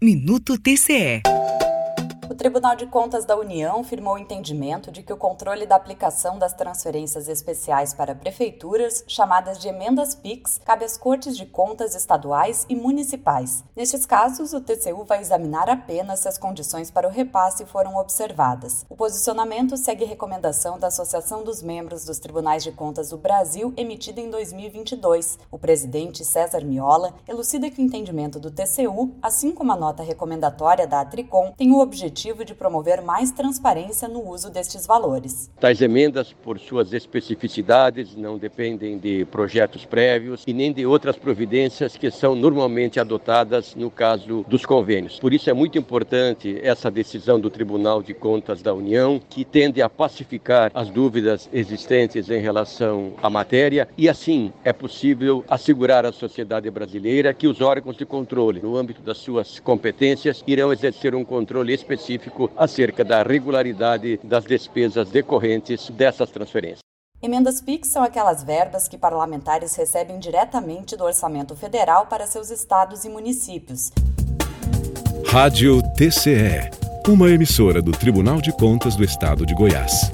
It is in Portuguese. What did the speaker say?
Minuto TCE. O Tribunal de Contas da União firmou o entendimento de que o controle da aplicação das transferências especiais para prefeituras, chamadas de emendas PIX, cabe às Cortes de Contas estaduais e municipais. Nestes casos, o TCU vai examinar apenas se as condições para o repasse foram observadas. O posicionamento segue recomendação da Associação dos Membros dos Tribunais de Contas do Brasil, emitida em 2022. O presidente César Miola elucida que o entendimento do TCU, assim como a nota recomendatória da Atricom, tem o objetivo objetivo de promover mais transparência no uso destes valores. Tais emendas, por suas especificidades, não dependem de projetos prévios e nem de outras providências que são normalmente adotadas no caso dos convênios. Por isso é muito importante essa decisão do Tribunal de Contas da União, que tende a pacificar as dúvidas existentes em relação à matéria e assim é possível assegurar à sociedade brasileira que os órgãos de controle, no âmbito das suas competências, irão exercer um controle específico específico acerca da regularidade das despesas decorrentes dessas transferências. Emendas PIX são aquelas verbas que parlamentares recebem diretamente do orçamento federal para seus estados e municípios. Rádio TCE, uma emissora do Tribunal de Contas do Estado de Goiás.